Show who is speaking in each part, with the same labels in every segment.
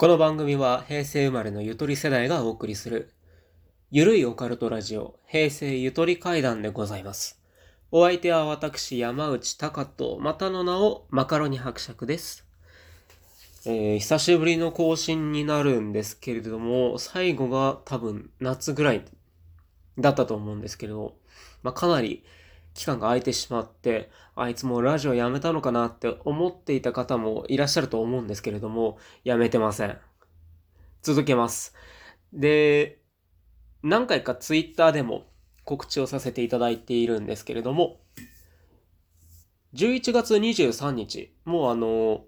Speaker 1: この番組は平成生まれのゆとり世代がお送りするゆるいオカルトラジオ平成ゆとり会談でございます。お相手は私山内隆とまたの名をマカロニ伯爵です。えー久しぶりの更新になるんですけれども、最後が多分夏ぐらいだったと思うんですけど、まあ、かなり期間が空いてしまって、あいつもラジオやめたのかなって思っていた方もいらっしゃると思うんですけれども、やめてません。続けます。で、何回かツイッターでも告知をさせていただいているんですけれども、11月23日、もうあの、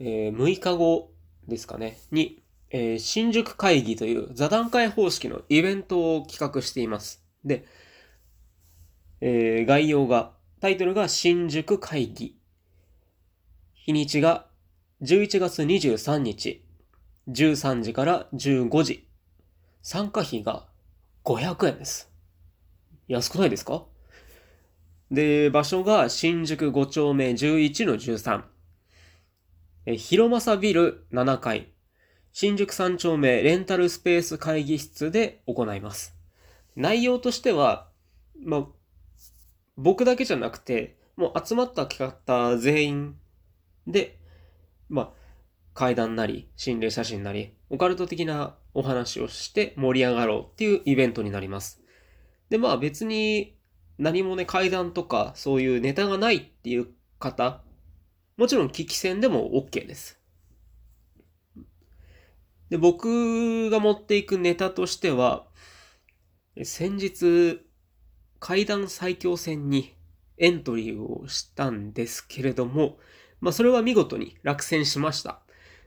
Speaker 1: えー6日後ですかね、に、えー新宿会議という座談会方式のイベントを企画しています。で、えー概要が、タイトルが新宿会議。日にちが11月23日、13時から15時。参加費が500円です。安くないですか？で、場所が新宿5丁目11の13。え広政ビル7階。新宿3丁目レンタルスペース会議室で行います。内容としては、まあ、僕だけじゃなくて、もう集まった方全員で、まあ、階段なり、心霊写真なり、オカルト的なお話をして盛り上がろうっていうイベントになります。で、まあ別に何もね、階段とかそういうネタがないっていう方、もちろん危機戦でも OK です。で、僕が持っていくネタとしては、先日、階段最強戦にエントリーをしたんですけれども、まあそれは見事に落選しました。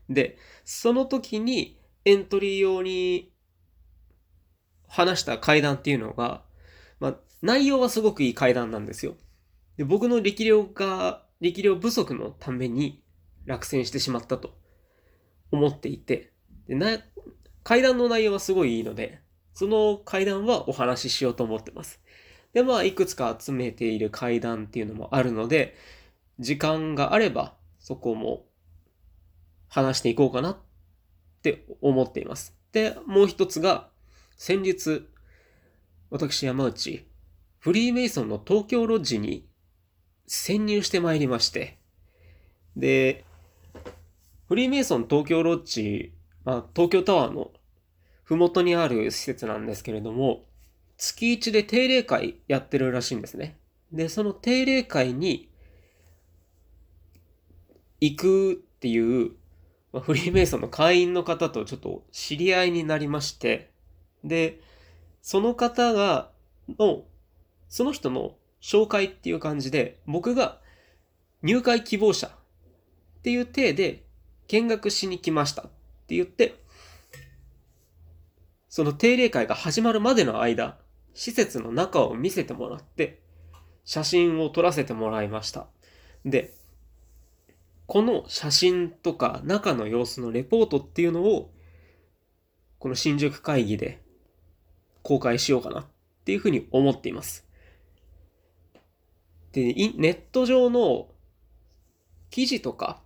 Speaker 1: で、その時にエントリー用に話した階段っていうのが、まあ内容はすごくいい階段なんですよ。で、僕の力量が、力量不足のために落選してしまったと思っていて、でな階段の内容はすごいいいので、その階段はお話ししようと思ってます。で、まあ、いくつか集めている階段っていうのもあるので、時間があれば、そこも話していこうかなって思っています。で、もう一つが、先日、私山内、フリーメイソンの東京ロッジに潜入してまいりまして、で、フリーメイソン東京ロッジ、まあ、東京タワーのふもとにある施設なんですけれども、月1で定例会やってるらしいんですね。で、その定例会に行くっていう、まあフリーメイソンの会員の方とちょっと知り合いになりまして、で、その方が、の、その人の紹介っていう感じで、僕が入会希望者っていう体で見学しに来ましたって言って、その定例会が始まるまでの間、施設の中を見せてもらって、写真を撮らせてもらいました。で、この写真とか中の様子のレポートっていうのを、この新宿会議で公開しようかなっていうふうに思っています。で、ネット上の記事とか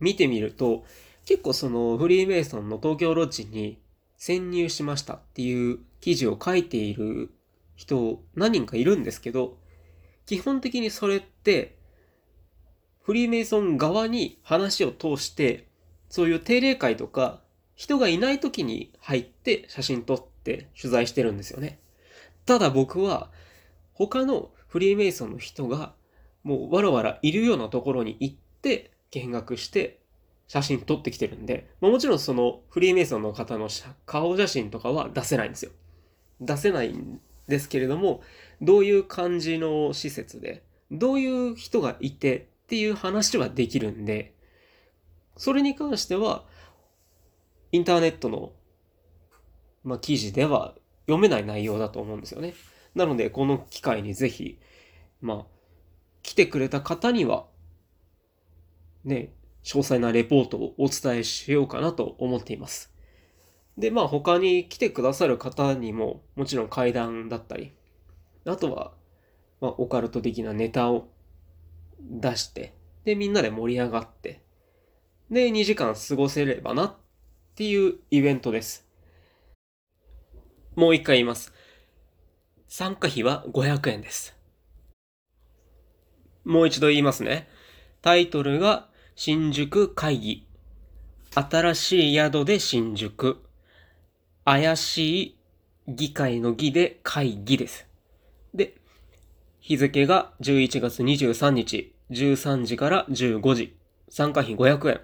Speaker 1: 見てみると、結構そのフリーメイソンの東京ロッジに潜入しましたっていう記事を書いている人何人かいるんですけど、基本的にそれってフリーメイソン側に話を通して、そういう定例会とか人がいない時に入って写真撮って取材してるんですよね。ただ僕は他のフリーメイソンの人がもうわらわらいるようなところに行って見学して写真撮ってきてるんで、まあ、もちろんそのフリーメイソンの方の顔写真とかは出せないんですよ。出せないんですけれども、どういう感じの施設で、どういう人がいてっていう話はできるんで、それに関しては、インターネットの、まあ、記事では読めない内容だと思うんですよね。なので、この機会にぜひ、まあ、来てくれた方には、ね、詳細なレポートをお伝えしようかなと思っています。で、まあ他に来てくださる方にももちろん階段だったり、あとは、まあオカルト的なネタを出して、で、みんなで盛り上がって、で、2時間過ごせればなっていうイベントです。もう一回言います。参加費は500円です。もう一度言いますね。タイトルが新宿会議。新しい宿で新宿。怪しい議会の議で会議です。で、日付が11月23日、13時から15時。参加費500円。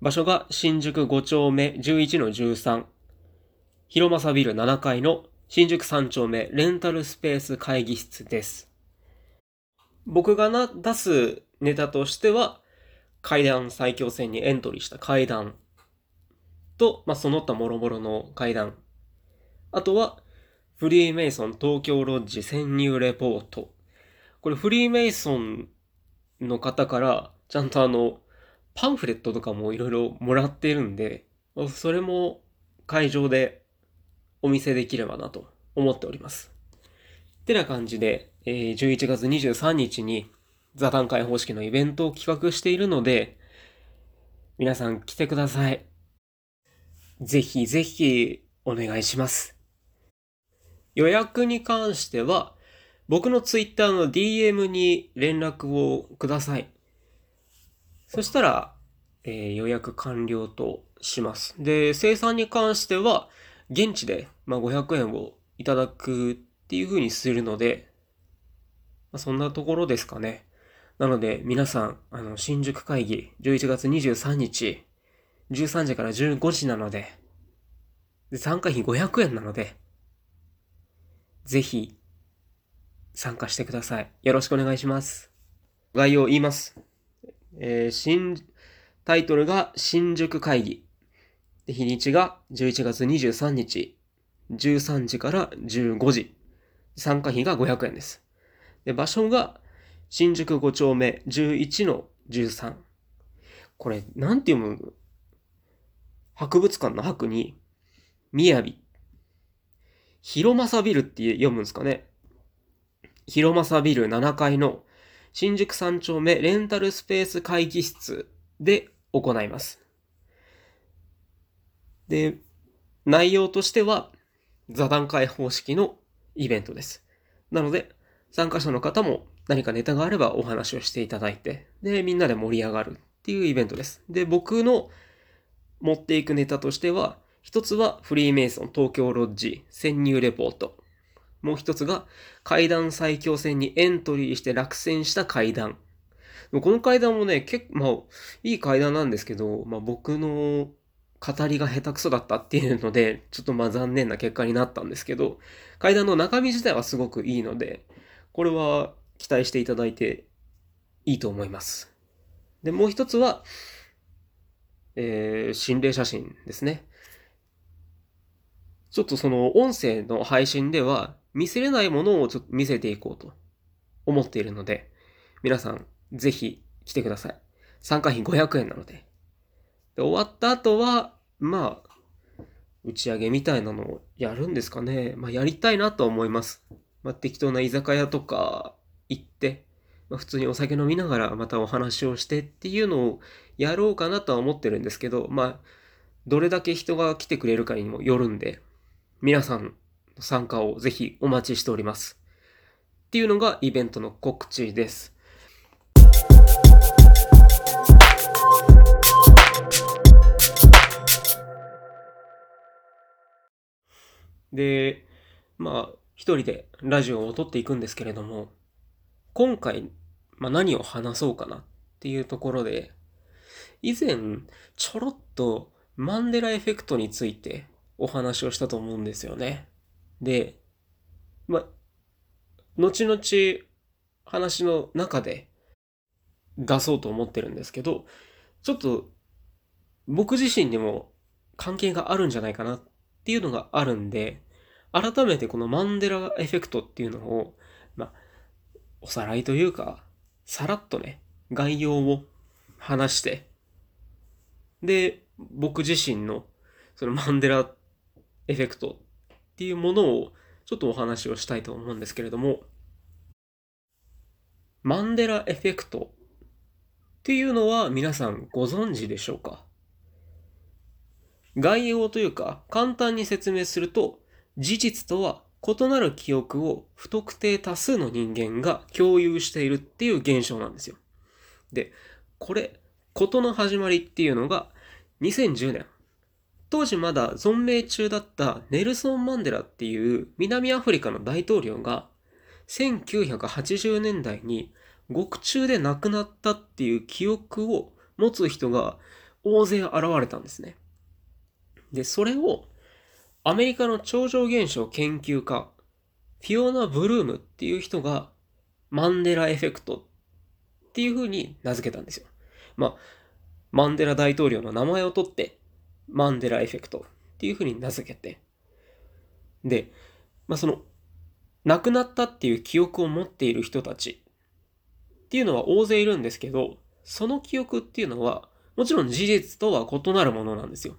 Speaker 1: 場所が新宿5丁目11の13。広正ビル7階の新宿3丁目レンタルスペース会議室です。僕がな、出すネタとしては、階段最強戦にエントリーした階段と、まあ、その他諸々の階段。あとは、フリーメイソン東京ロッジ潜入レポート。これフリーメイソンの方からちゃんとあのパンフレットとかもいろいろもらっているんで、それも会場でお見せできればなと思っております。ってな感じで、えー、11月23日に座談会方式のイベントを企画しているので、皆さん来てください。ぜひぜひお願いします。予約に関しては、僕のツイッターの DM に連絡をください。そしたら、えー、予約完了とします。で、生産に関しては、現地で、まあ、500円をいただくっていう風にするので、まあ、そんなところですかね。なので、皆さん、あの、新宿会議、11月23日、13時から15時なので、で参加費500円なので、ぜひ、参加してください。よろしくお願いします。概要を言います。えー、新、タイトルが新宿会議。で日にちが11月23日、13時から15時。参加費が500円です。で場所が新宿5丁目11の13。これ、なんて読む？博物館の博に、みやび広正ビルって読むんですかね。広正ビル7階の新宿3丁目レンタルスペース会議室で行います。で、内容としては座談会方式のイベントです。なので、参加者の方も何かネタがあればお話をしていただいて、で、みんなで盛り上がるっていうイベントです。で、僕の持っていくネタとしては、一つはフリーメイソン東京ロッジ潜入レポート。もう一つが階段最強戦にエントリーして落選した階段。この階段もね、結構、まあ、いい階段なんですけど、まあ僕の語りが下手くそだったっていうので、ちょっとまあ残念な結果になったんですけど、階段の中身自体はすごくいいので、これは期待していただいていいと思います。で、もう一つは、えー、心霊写真ですね。ちょっとその音声の配信では見せれないものをちょっと見せていこうと思っているので、皆さんぜひ来てください。参加費500円なので。で終わった後は、まあ、打ち上げみたいなのをやるんですかね。まあ、やりたいなと思います。まあ、適当な居酒屋とか行って、まあ、普通にお酒飲みながらまたお話をしてっていうのをやろうかなとは思ってるんですけど、まあ、どれだけ人が来てくれるかにもよるんで、皆さんの参加をぜひお待ちしております。っていうのがイベントの告知です。で、まあ、一人でラジオを撮っていくんですけれども、今回、まあ、何を話そうかなっていうところで、以前、ちょろっとマンデラエフェクトについてお話をしたと思うんですよね。で、ま、後々話の中で出そうと思ってるんですけど、ちょっと僕自身にも関係があるんじゃないかなっていうのがあるんで、改めてこのマンデラエフェクトっていうのを、まおさらいというか、さらっとね、概要を話して、で、僕自身のそのマンデラエフェクトっていうものをちょっとお話をしたいと思うんですけれども、マンデラエフェクトっていうのは皆さんご存知でしょうか？概要というか簡単に説明すると事実とは異なる記憶を不特定多数の人間が共有しているっていう現象なんですよ。で、これ、事の始まりっていうのが2010年。当時まだ存命中だったネルソン・マンデラっていう南アフリカの大統領が1980年代に獄中で亡くなったっていう記憶を持つ人が大勢現れたんですね。で、それをアメリカの超常現象研究家、フィオナ・ブルームっていう人がマンデラエフェクトっていう風に名付けたんですよ。まあ、マンデラ大統領の名前を取って、マンデラエフェクトっていう風に名付けて、で、まあその、亡くなったっていう記憶を持っている人たちっていうのは大勢いるんですけど、その記憶っていうのは、もちろん事実とは異なるものなんですよ。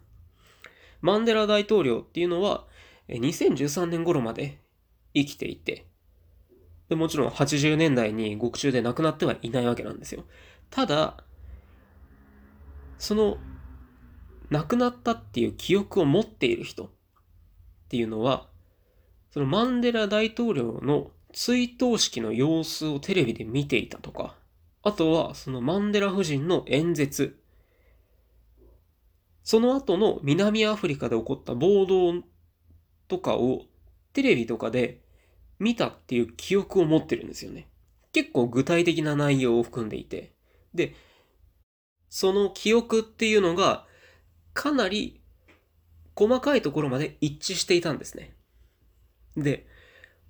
Speaker 1: マンデラ大統領っていうのは、2013年頃まで生きていて、でもちろん80年代に獄中で亡くなってはいないわけなんですよ。ただ、その亡くなったっていう記憶を持っている人っていうのは、そのマンデラ大統領の追悼式の様子をテレビで見ていたとか、あとはそのマンデラ夫人の演説、その後の南アフリカで起こった暴動とかをテレビとかで見たっていう記憶を持ってるんですよね。結構具体的な内容を含んでいて。で、その記憶っていうのがかなり細かいところまで一致していたんですね。で、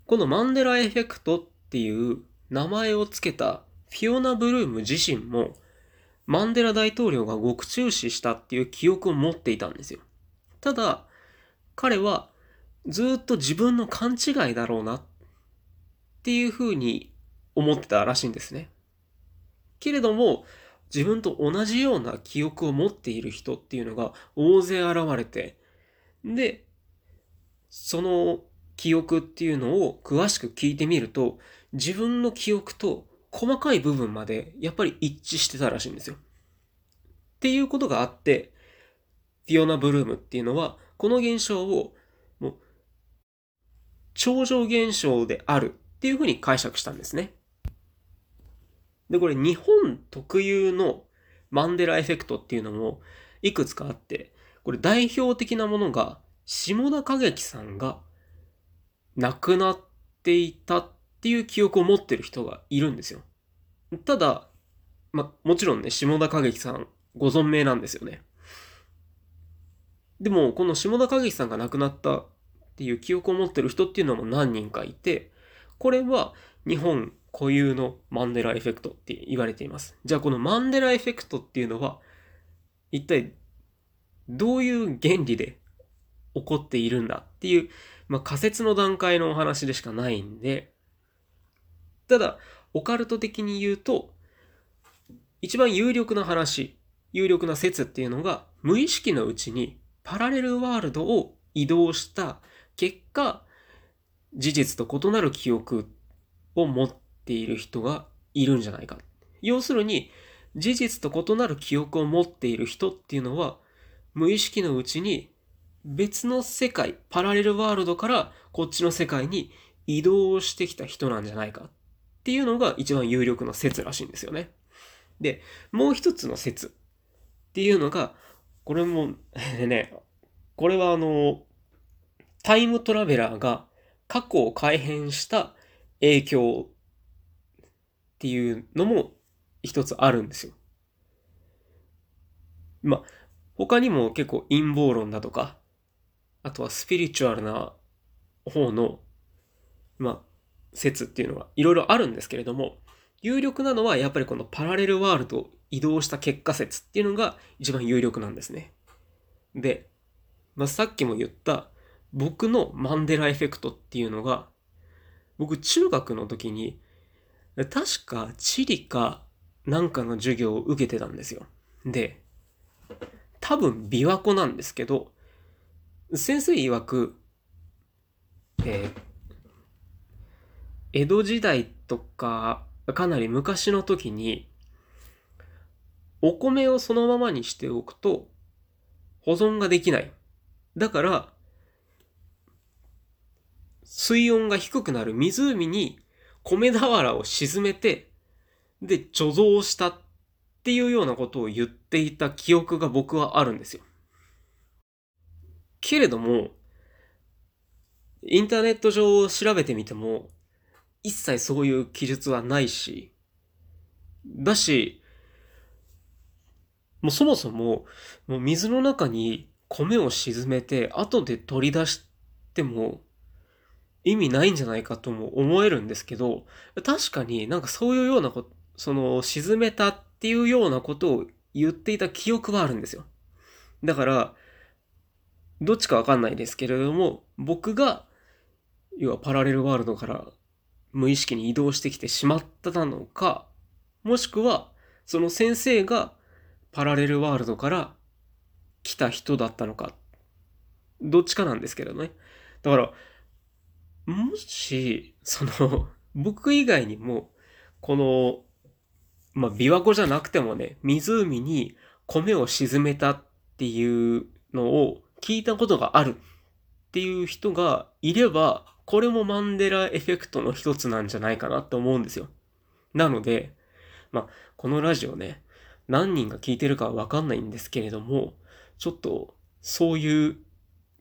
Speaker 1: このマンデラエフェクトっていう名前を付けたフィオナ・ブルーム自身もマンデラ大統領が獄中死したっていう記憶を持っていたんですよ。ただ、彼はずっと自分の勘違いだろうなっていうふうに思ってたらしいんですね。けれども、自分と同じような記憶を持っている人っていうのが大勢現れて、で、その記憶っていうのを詳しく聞いてみると、自分の記憶と細かい部分までやっぱり一致してたらしいんですよ。っていうことがあって、フィオナ・ブルームっていうのは、この現象をもう超常現象であるっていうふうに解釈したんですね。で、これ日本特有のマンデラエフェクトっていうのもいくつかあって、これ代表的なものが下田景樹さんが亡くなっていたっていう記憶を持ってる人がいるんですよ。ただ、ま、もちろんね、下田景樹さんご存命なんですよね。でも、この下田景樹さんが亡くなったっていう記憶を持ってる人っていうのも何人かいて、これは日本固有のマンデラエフェクトって言われています。じゃあこのマンデラエフェクトっていうのは一体どういう原理で起こっているんだっていう、まあ、仮説の段階のお話でしかないんで、ただ、オカルト的に言うと、一番有力な話、有力な説っていうのが、無意識のうちにパラレルワールドを移動した結果、事実と異なる記憶を持ってている人がいるんじゃないか。要するに、事実と異なる記憶を持っている人っていうのは、無意識のうちに別の世界、パラレルワールドからこっちの世界に移動してきた人なんじゃないかっていうのが一番有力な説らしいんですよね。で、もう一つの説っていうのが、これも ね、これはあの、タイムトラベラーが過去を改変した影響っていうのも一つあるんですよ。まあ、他にも結構陰謀論だとか、あとはスピリチュアルな方の、まあ、説っていうのはいろいろあるんですけれども、有力なのはやっぱりこのパラレルワールド移動した結果説っていうのが一番有力なんですね。で、まあ、さっきも言った僕のマンデラエフェクトっていうのが僕中学の時に、確か地理かなんかの授業を受けてたんですよ。で、多分琵琶湖なんですけど、先生曰く、えー、江戸時代とか、かなり昔の時に、お米をそのままにしておくと保存ができない。だから、水温が低くなる湖に米俵を沈めて、で、貯蔵したっていうようなことを言っていた記憶が僕はあるんですよ。けれども、インターネット上を調べてみても、一切そういう記述はないし、だし、もうそもそも、もう水の中に米を沈めて、後で取り出しても意味ないんじゃないかとも思えるんですけど、確かになんかそういうようなこと、その沈めたっていうようなことを言っていた記憶はあるんですよ。だから、どっちかわかんないですけれども、僕が、要はパラレルワールドから無意識に移動してきてしまったのか、もしくは、その先生がパラレルワールドから来た人だったのか、どっちかなんですけどね。だから、もし、その、僕以外にも、この、まあ、琵琶湖じゃなくてもね、湖に米を沈めたっていうのを聞いたことがあるっていう人がいれば、これもマンデラエフェクトの一つなんじゃないかなって思うんですよ。なので、まあ、このラジオね、何人が聞いてるかわかんないんですけれども、ちょっとそういう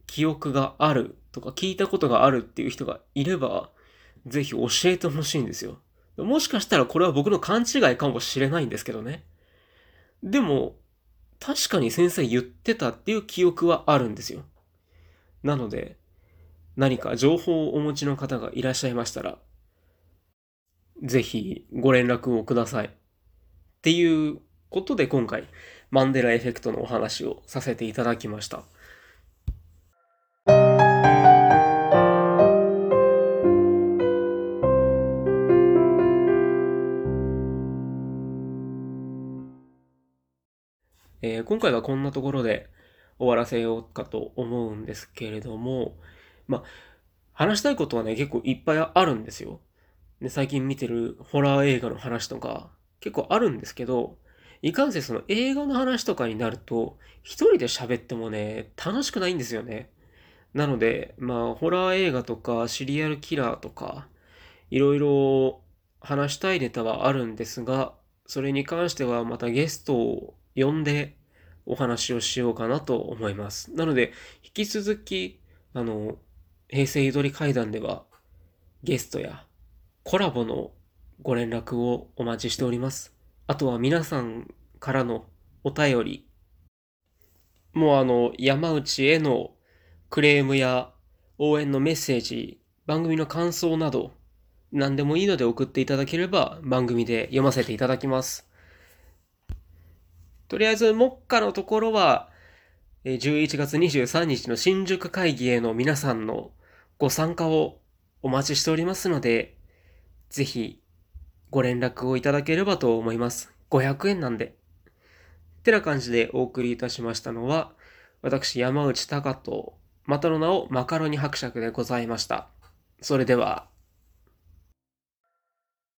Speaker 1: 記憶があるとか聞いたことがあるっていう人がいれば、ぜひ教えてほしいんですよ。もしかしたらこれは僕の勘違いかもしれないんですけどね。でも、確かに先生言ってたっていう記憶はあるんですよ。なので、何か情報をお持ちの方がいらっしゃいましたら、ぜひご連絡をください。っていうことで今回、マンデラエフェクトのお話をさせていただきました。えー、今回はこんなところで終わらせようかと思うんですけれども、まあ、話したいことはね、結構いっぱいあるんですよ。で、最近見てるホラー映画の話とか結構あるんですけど、いかんせんその映画の話とかになると、一人で喋ってもね、楽しくないんですよね。なので、まあ、ホラー映画とか、シリアルキラーとか、いろいろ話したいネタはあるんですが、それに関してはまたゲストを呼んでお話をしようかなと思います。なので、引き続き、あの、平成ゆとり会談では、ゲストやコラボのご連絡をお待ちしております。あとは皆さんからのお便り、もうあの、山内へのクレームや応援のメッセージ、番組の感想など、何でもいいので送っていただければ番組で読ませていただきます。とりあえず、目下のところは、11月23日の新宿会議への皆さんのご参加をお待ちしておりますので、ぜひご連絡をいただければと思います。500円なんで。ってな感じでお送りいたしましたのは、私山内隆と、またの名をマカロニ伯爵でございました。それでは。